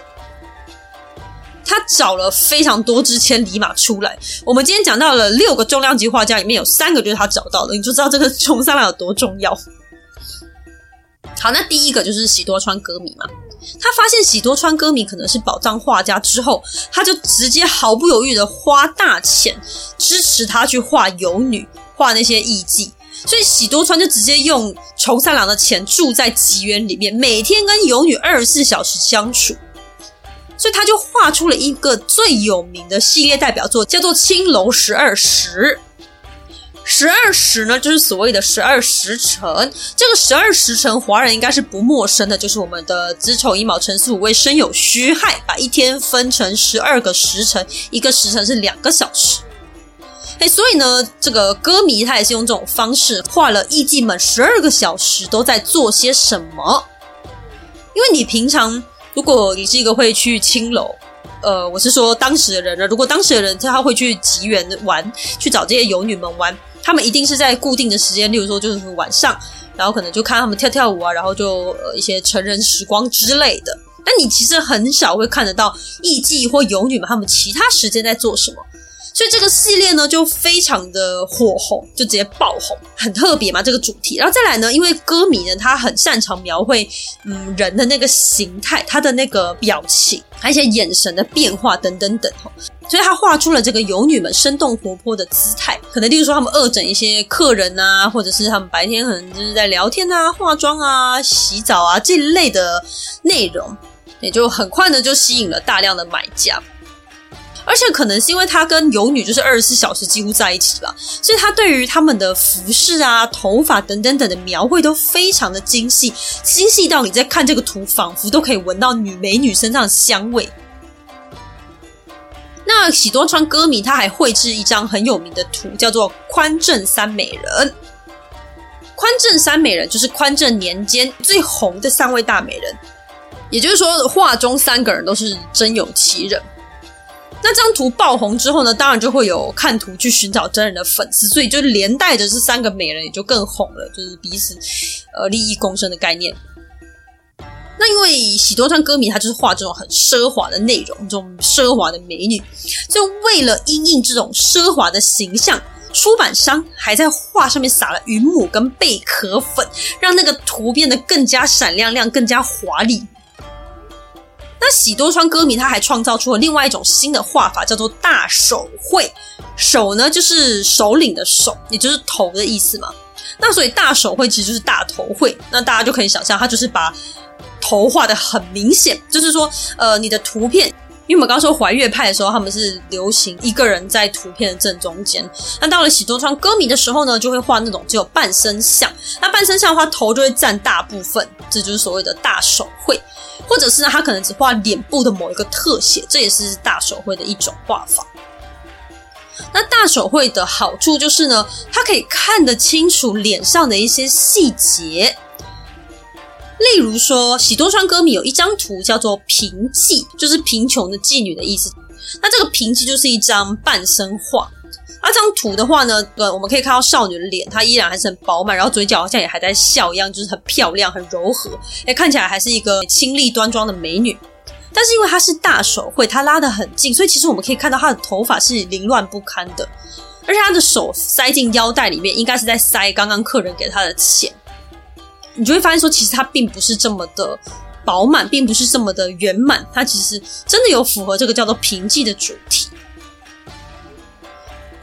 他找了非常多只千里马出来。我们今天讲到了六个重量级画家，里面有三个就是他找到的，你就知道这个重三郎有多重要。好，那第一个就是喜多川歌迷嘛。他发现喜多川歌迷可能是宝藏画家之后，他就直接毫不犹豫的花大钱支持他去画游女，画那些艺妓。所以喜多川就直接用重三郎的钱住在妓院里面，每天跟游女二十四小时相处。所以他就画出了一个最有名的系列代表作，叫做《青楼十二时》。十二时呢，就是所谓的十二时辰。这个十二时辰，华人应该是不陌生的，就是我们的子丑寅卯辰巳午未申酉戌亥，把一天分成十二个时辰，一个时辰是两个小时。哎，所以呢，这个歌迷他也是用这种方式画了艺妓们十二个小时都在做些什么。因为你平常，如果你是一个会去青楼。呃，我是说当时的人呢，如果当时的人他会去妓院玩，去找这些游女们玩，他们一定是在固定的时间，例如说就是晚上，然后可能就看他们跳跳舞啊，然后就呃一些成人时光之类的。但你其实很少会看得到艺妓或游女们他们其他时间在做什么。所以这个系列呢，就非常的火红，就直接爆红，很特别嘛，这个主题。然后再来呢，因为歌迷呢，他很擅长描绘嗯人的那个形态，他的那个表情，还有一些眼神的变化等等等哈，所以他画出了这个游女们生动活泼的姿态。可能例如说他们恶整一些客人啊，或者是他们白天可能就是在聊天啊、化妆啊、洗澡啊这一类的内容，也就很快的就吸引了大量的买家。而且可能是因为他跟游女就是二十四小时几乎在一起吧，所以他对于他们的服饰啊、头发等等等的描绘都非常的精细，精细到你在看这个图，仿佛都可以闻到女美女身上的香味。那喜多川歌迷他还绘制一张很有名的图，叫做宽正三美人。宽正三美人就是宽正年间最红的三位大美人，也就是说画中三个人都是真有其人。那这张图爆红之后呢，当然就会有看图去寻找真人的粉丝，所以就连带着这三个美人也就更红了，就是彼此呃利益共生的概念。那因为喜多川歌迷他就是画这种很奢华的内容，这种奢华的美女，就为了因应这种奢华的形象，出版商还在画上面撒了云母跟贝壳粉，让那个图变得更加闪亮亮，更加华丽。那喜多川歌迷他还创造出了另外一种新的画法，叫做大手绘。手呢，就是首领的首，也就是头的意思嘛。那所以大手绘其实就是大头绘。那大家就可以想象，他就是把头画得很明显，就是说，呃，你的图片，因为我们刚说怀月派的时候，他们是流行一个人在图片的正中间。那到了喜多川歌迷的时候呢，就会画那种只有半身像。那半身像的话，头就会占大部分，这就是所谓的大手绘。或者是呢，他可能只画脸部的某一个特写，这也是大手绘的一种画法。那大手绘的好处就是呢，它可以看得清楚脸上的一些细节。例如说，喜多川歌迷有一张图叫做“贫妓”，就是贫穷的妓女的意思。那这个贫妓就是一张半身画。啊，这张图的话呢，呃，我们可以看到少女的脸，她依然还是很饱满，然后嘴角好像也还在笑一样，就是很漂亮、很柔和，哎，看起来还是一个清丽端庄的美女。但是因为她是大手绘，她拉得很近，所以其实我们可以看到她的头发是凌乱不堪的，而且她的手塞进腰带里面，应该是在塞刚刚客人给她的钱。你就会发现说，其实她并不是这么的饱满，并不是这么的圆满，她其实真的有符合这个叫做平静的主题。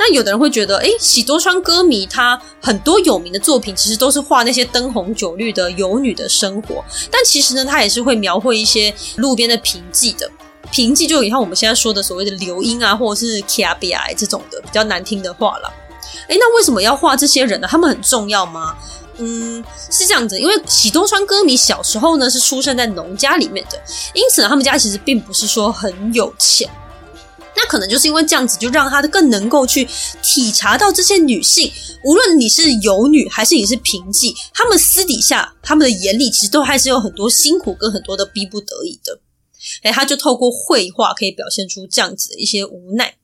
那有的人会觉得，哎，喜多川歌迷他很多有名的作品其实都是画那些灯红酒绿的游女的生活，但其实呢，他也是会描绘一些路边的平静的平静，就你看我们现在说的所谓的流音啊，或者是 kiabi 这种的比较难听的话了。哎，那为什么要画这些人呢？他们很重要吗？嗯，是这样子，因为喜多川歌迷小时候呢是出生在农家里面的，因此呢，他们家其实并不是说很有钱。那可能就是因为这样子，就让他更能够去体察到这些女性，无论你是有女还是你是平静，他们私底下他们的眼里其实都还是有很多辛苦跟很多的逼不得已的。哎，他就透过绘画可以表现出这样子的一些无奈。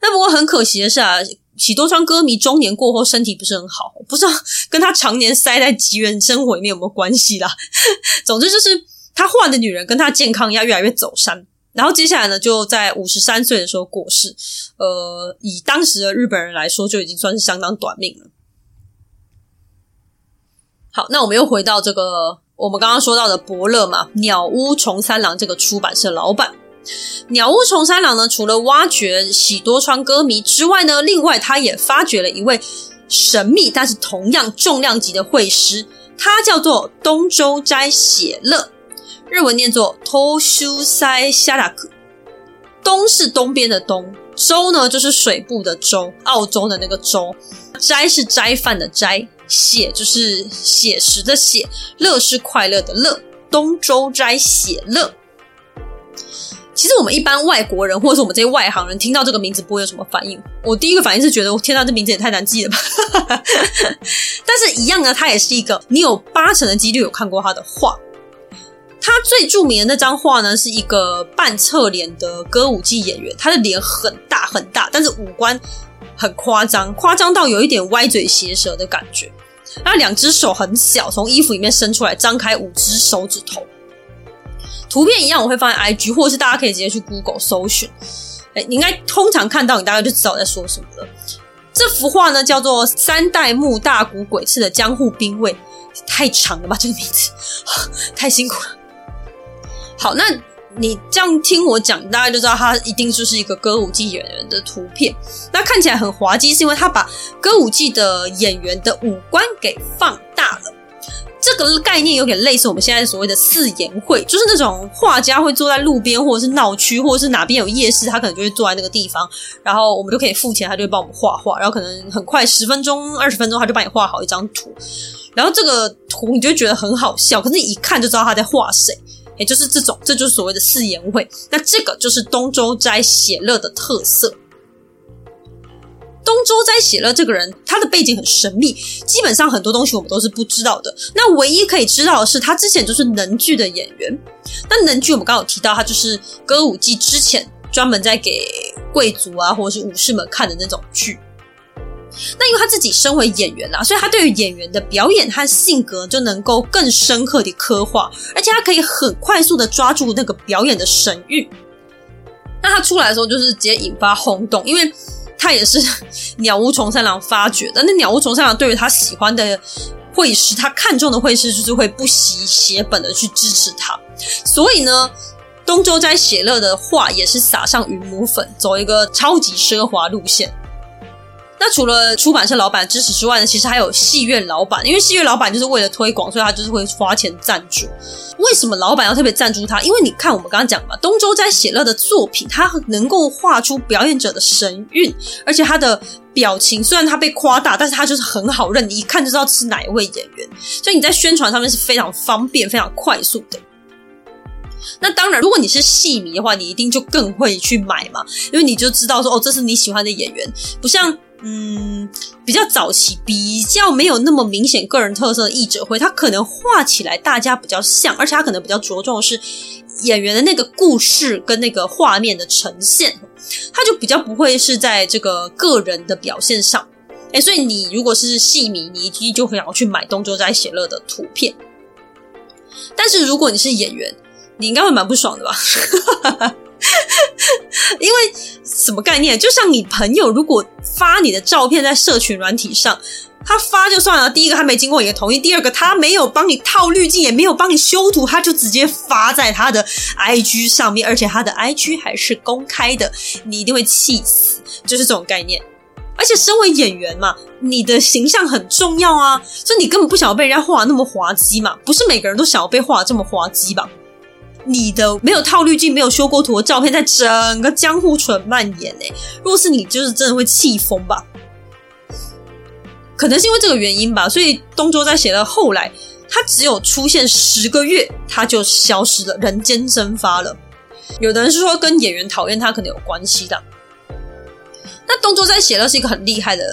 那不过很可惜的是啊，喜多川歌迷中年过后身体不是很好，不知道跟他常年塞在吉原生活里面有没有关系啦。总之就是他画的女人跟他健康要越来越走山。然后接下来呢，就在五十三岁的时候过世。呃，以当时的日本人来说，就已经算是相当短命了。好，那我们又回到这个我们刚刚说到的伯乐嘛，鸟屋重三郎这个出版社老板。鸟屋重三郎呢，除了挖掘喜多川歌迷之外呢，另外他也发掘了一位神秘但是同样重量级的绘师，他叫做东周斋写乐。日文念作 t o s h u s a i s h a r a k 东是东边的东，周呢就是水部的周，澳洲的那个周，斋是斋饭的斋，写就是写实的写，乐是快乐的乐，东周斋写乐。其实我们一般外国人或者是我们这些外行人听到这个名字不会有什么反应，我第一个反应是觉得我天哪，这名字也太难记了吧。但是一样呢，它也是一个你有八成的几率有看过他的画。他最著名的那张画呢，是一个半侧脸的歌舞伎演员，他的脸很大很大，但是五官很夸张，夸张到有一点歪嘴斜舌的感觉。那两只手很小，从衣服里面伸出来，张开五只手指头。图片一样，我会放在 IG，或者是大家可以直接去 Google 搜寻。哎，你应该通常看到，你大概就知道我在说什么了。这幅画呢，叫做三代目大谷鬼次的江户兵卫，太长了吧？这个名字 太辛苦了。好，那你这样听我讲，大家就知道他一定就是一个歌舞伎演员的图片。那看起来很滑稽，是因为他把歌舞伎的演员的五官给放大了。这个概念有点类似我们现在所谓的四言会，就是那种画家会坐在路边，或者是闹区，或者是哪边有夜市，他可能就会坐在那个地方，然后我们就可以付钱，他就会帮我们画画，然后可能很快十分钟、二十分钟，他就帮你画好一张图。然后这个图你就觉得很好笑，可是一看就知道他在画谁。也就是这种，这就是所谓的四言会。那这个就是东周斋写乐的特色。东周斋写乐这个人，他的背景很神秘，基本上很多东西我们都是不知道的。那唯一可以知道的是，他之前就是能剧的演员。那能剧我们刚刚有提到，他就是歌舞伎之前专门在给贵族啊或者是武士们看的那种剧。那因为他自己身为演员啦，所以他对于演员的表演和性格就能够更深刻的刻画，而且他可以很快速的抓住那个表演的神韵。那他出来的时候就是直接引发轰动，因为他也是 鸟屋重三郎发掘的。那鸟屋重三郎对于他喜欢的绘师，他看中的绘师就是会不惜血本的去支持他。所以呢，东周斋写乐的画也是撒上云母粉，走一个超级奢华路线。那除了出版社老板支持之外呢，其实还有戏院老板，因为戏院老板就是为了推广，所以他就是会花钱赞助。为什么老板要特别赞助他？因为你看我们刚刚讲嘛，东周斋写乐的作品，他能够画出表演者的神韵，而且他的表情虽然他被夸大，但是他就是很好认，你一看就知道是哪一位演员，所以你在宣传上面是非常方便、非常快速的。那当然，如果你是戏迷的话，你一定就更会去买嘛，因为你就知道说哦，这是你喜欢的演员，不像。嗯，比较早期、比较没有那么明显个人特色的艺者会，他可能画起来大家比较像，而且他可能比较着重的是演员的那个故事跟那个画面的呈现，他就比较不会是在这个个人的表现上。哎，所以你如果是戏迷，你一定就会想要去买东周斋写乐的图片。但是如果你是演员，你应该会蛮不爽的吧？因为什么概念？就像你朋友如果发你的照片在社群软体上，他发就算了，第一个他没经过你的同意，第二个他没有帮你套滤镜，也没有帮你修图，他就直接发在他的 IG 上面，而且他的 IG 还是公开的，你一定会气死，就是这种概念。而且身为演员嘛，你的形象很重要啊，所以你根本不想要被人家画那么滑稽嘛，不是每个人都想要被画这么滑稽吧？你的没有套滤镜、没有修过图的照片，在整个江户村蔓延诶。如果是你，就是真的会气疯吧？可能是因为这个原因吧，所以东周在写到后来，他只有出现十个月，他就消失了，人间蒸发了。有的人是说跟演员讨厌他可能有关系的。那东周在写乐是一个很厉害的。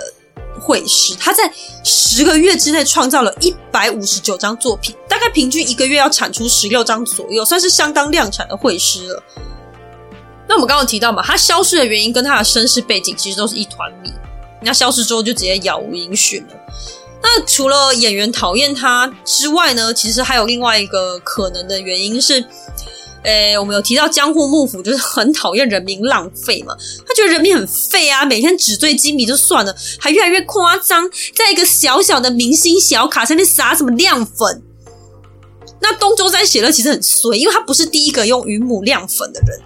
绘师，他在十个月之内创造了一百五十九张作品，大概平均一个月要产出十六张左右，算是相当量产的绘师了。那我们刚刚提到嘛，他消失的原因跟他的身世背景其实都是一团谜。那消失之后就直接杳无音讯了。那除了演员讨厌他之外呢，其实还有另外一个可能的原因是。诶，我们有提到江户幕府就是很讨厌人民浪费嘛，他觉得人民很废啊，每天纸醉金迷就算了，还越来越夸张，在一个小小的明星小卡上面撒什么亮粉。那东周斋写乐其实很衰，因为他不是第一个用云母亮粉的人。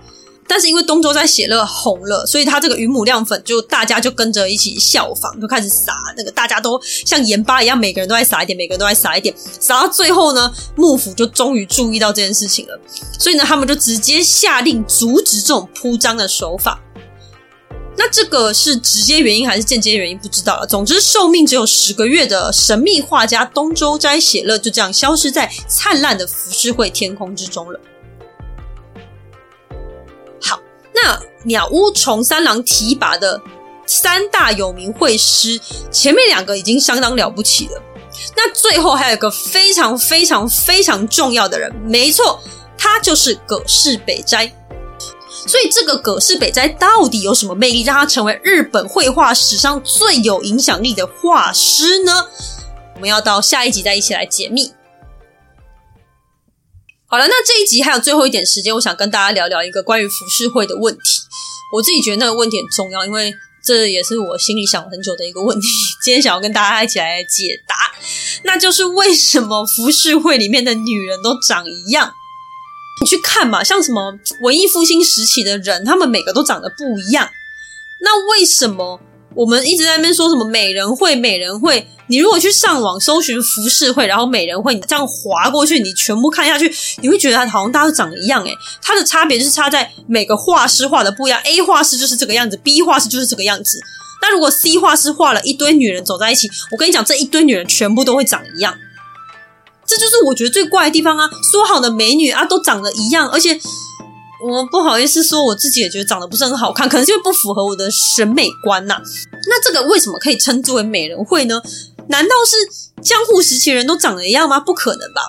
但是因为东周斋写乐红了，所以他这个云母亮粉就大家就跟着一起效仿，就开始撒那个，大家都像盐巴一样，每个人都在撒一点，每个人都在撒一点，撒到最后呢，幕府就终于注意到这件事情了，所以呢，他们就直接下令阻止这种铺张的手法。那这个是直接原因还是间接原因不知道了。总之，寿命只有十个月的神秘画家东周斋写乐就这样消失在灿烂的浮世绘天空之中了。那鸟屋重三郎提拔的三大有名绘师，前面两个已经相当了不起了。那最后还有个非常非常非常重要的人，没错，他就是葛饰北斋。所以这个葛饰北斋到底有什么魅力，让他成为日本绘画史上最有影响力的画师呢？我们要到下一集再一起来解密。好了，那这一集还有最后一点时间，我想跟大家聊聊一个关于浮世绘的问题。我自己觉得那个问题很重要，因为这也是我心里想了很久的一个问题。今天想要跟大家一起来解答，那就是为什么浮世绘里面的女人都长一样？你去看嘛，像什么文艺复兴时期的人，他们每个都长得不一样。那为什么？我们一直在那边说什么美人绘，美人绘。你如果去上网搜寻浮世绘，然后美人绘，你这样滑过去，你全部看下去，你会觉得它好像大家都长一样诶。它的差别就是差在每个画师画的不一样。A 画师就是这个样子，B 画师就是这个样子。那如果 C 画师画了一堆女人走在一起，我跟你讲，这一堆女人全部都会长一样。这就是我觉得最怪的地方啊！说好的美女啊，都长得一样，而且。我不好意思说，我自己也觉得长得不是很好看，可能就不符合我的审美观呐、那这个为什么可以称之为美人会呢？难道是江户时期人都长得一样吗？不可能吧！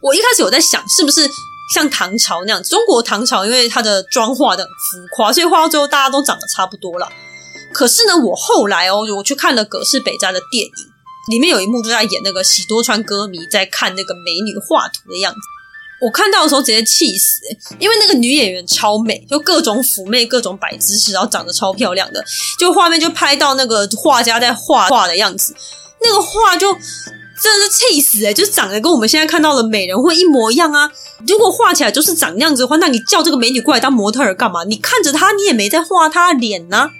我一开始有在想，是不是像唐朝那样，中国唐朝因为它的妆画的很浮夸，所以画到最后大家都长得差不多了。可是呢，我后来哦，我去看了葛饰北斋的电影，里面有一幕就在演那个喜多川歌迷在看那个美女画图的样子。我看到的时候直接气死，因为那个女演员超美，就各种妩媚、各种摆姿势，然后长得超漂亮的，就画面就拍到那个画家在画画的样子，那个画就真的是气死诶，就长得跟我们现在看到的美人会一模一样啊！如果画起来就是长那样子的话，那你叫这个美女过来当模特儿干嘛？你看着她，你也没在画她的脸呢、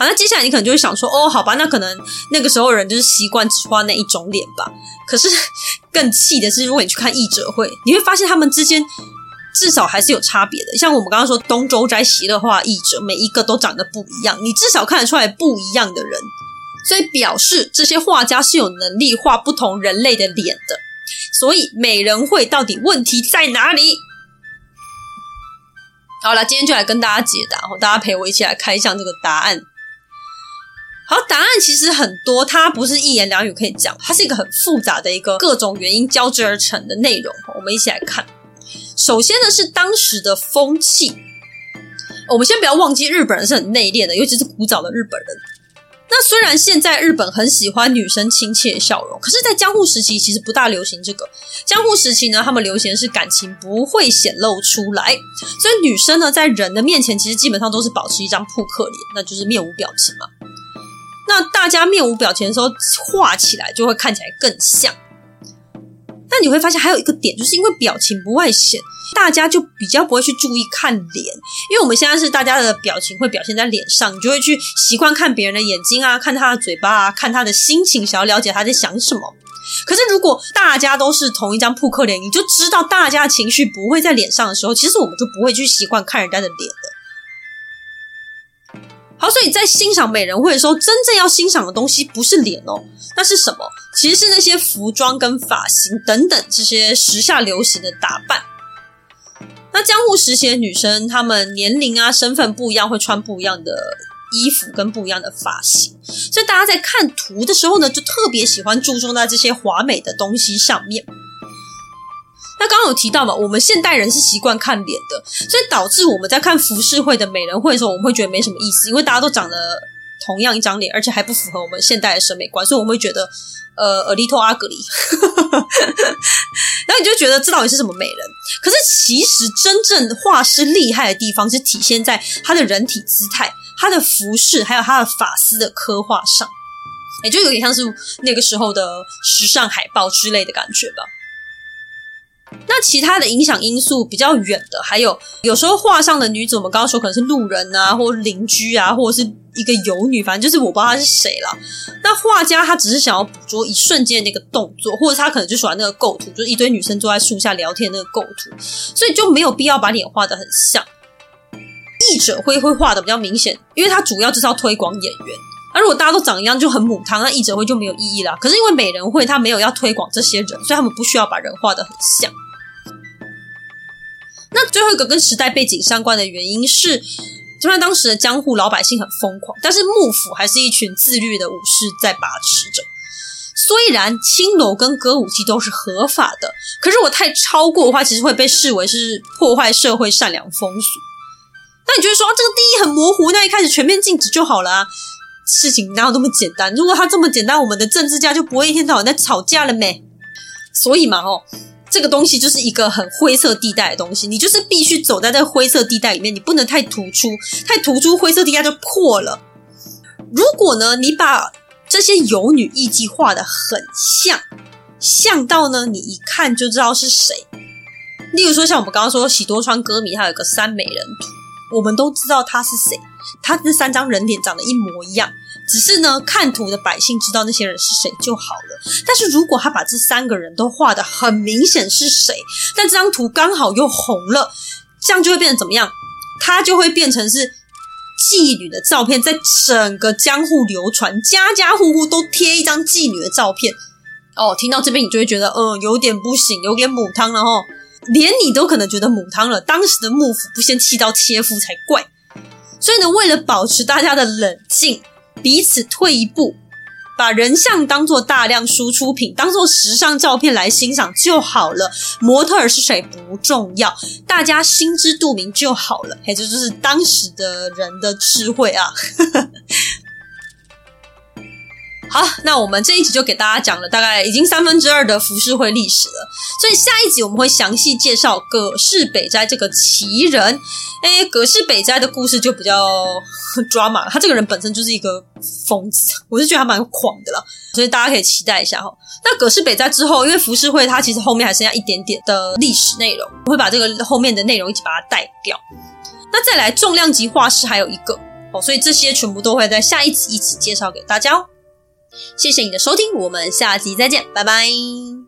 好，那接下来你可能就会想说，哦，好吧，那可能那个时候人就是习惯只画那一种脸吧。可是 更气的是，如果你去看艺者会，你会发现他们之间至少还是有差别的。像我们刚刚说东周斋写乐画艺者，每一个都长得不一样，你至少看得出来不一样的人，所以表示这些画家是有能力画不同人类的脸的。所以美人绘到底问题在哪里？好了，今天就来跟大家解答，大家陪我一起来开箱这个答案。好，答案其实很多，它不是一言两语可以讲，它是一个很复杂的一个各种原因交织而成的内容。我们一起来看。首先呢，是当时的风气。我们先不要忘记，日本人是很内敛的，尤其是古早的日本人。那虽然现在日本很喜欢女生亲切笑容，可是，在江户时期其实不大流行这个。江户时期呢，他们流行的是感情不会显露出来，所以女生呢，在人的面前其实基本上都是保持一张扑克脸，那就是面无表情嘛。那大家面无表情的时候，画起来就会看起来更像。那你会发现还有一个点，就是因为表情不外显。大家就比较不会去注意看脸，因为我们现在是大家的表情会表现在脸上，你就会去习惯看别人的眼睛啊，看他的嘴巴啊，看他的心情，想要了解他在想什么。可是如果大家都是同一张扑克脸，你就知道大家的情绪不会在脸上的时候，其实我们就不会去习惯看人家的脸的。好，所以在欣赏美人会的时候，真正要欣赏的东西不是脸哦，那是什么？其实是那些服装跟发型等等这些时下流行的打扮。那江户时期的女生，她们年龄啊、身份不一样，会穿不一样的衣服跟不一样的发型，所以大家在看图的时候呢，就特别喜欢注重在这些华美的东西上面。那刚刚有提到嘛，我们现代人是习惯看脸的，所以导致我们在看浮世绘的美人会的时候，我们会觉得没什么意思，因为大家都长得同样一张脸，而且还不符合我们现代的审美观，所以我们会觉得呃，a little ugly。然后你就觉得这到底是什么美人？可是其实真正画师厉害的地方是体现在他的人体姿态、他的服饰，还有他的发丝的刻画上，也就有点像是那个时候的时尚海报之类的感觉吧。那其他的影响因素比较远的，还有有时候画上的女子，我们刚刚说可能是路人啊，或邻居啊，或者是一个游女，反正就是我不知道她是谁了。那画家他只是想要捕捉一瞬间的那个动作，或者他可能就喜欢那个构图，就是一堆女生坐在树下聊天那个构图，所以就没有必要把脸画的很像。译者会会画的比较明显，因为他主要就是要推广演员。而如果大家都长一样就很母汤，那译者会就没有意义了。可是因为美人会他没有要推广这些人，所以他们不需要把人画得很像。那最后一个跟时代背景相关的原因是，就算当时的江户老百姓很疯狂，但是幕府还是一群自律的武士在把持着。虽然青楼跟歌舞伎都是合法的，可是如果太超过的话，其实会被视为是破坏社会善良风俗。那你觉得说这个定义很模糊，那一开始全面禁止就好了啊？事情哪有那么简单？如果它这么简单，我们的政治家就不会一天到晚在吵架了没？所以嘛，哦。这个东西就是一个很灰色地带的东西，你就是必须走在这灰色地带里面，你不能太突出，太突出灰色地带就破了。如果呢，你把这些游女艺妓画的很像，像到呢，你一看就知道是谁。例如说，像我们刚刚说喜多川歌迷，他有个三美人，我们都知道他是谁，他这三张人脸长得一模一样。只是呢，看图的百姓知道那些人是谁就好了。但是如果他把这三个人都画得很明显是谁，但这张图刚好又红了，这样就会变成怎么样？他就会变成是妓女的照片，在整个江户流传，家家户户都贴一张妓女的照片。哦，听到这边你就会觉得，嗯，有点不行，有点母汤了哦。连你都可能觉得母汤了，当时的幕府不先弃刀切腹才怪。所以呢，为了保持大家的冷静。彼此退一步，把人像当做大量输出品，当做时尚照片来欣赏就好了。模特儿是谁不重要，大家心知肚明就好了。嘿，这就是当时的人的智慧啊！好，那我们这一集就给大家讲了大概已经三分之二的浮世绘历史了，所以下一集我们会详细介绍葛饰北斋这个奇人。哎，葛饰北斋的故事就比较 drama，他这个人本身就是一个疯子，我是觉得他蛮狂的啦，所以大家可以期待一下哈。那葛饰北斋之后，因为浮世绘它其实后面还剩下一点点的历史内容，我会把这个后面的内容一起把它带掉。那再来重量级画师还有一个哦，所以这些全部都会在下一集一起介绍给大家哦。谢谢你的收听，我们下集再见，拜拜。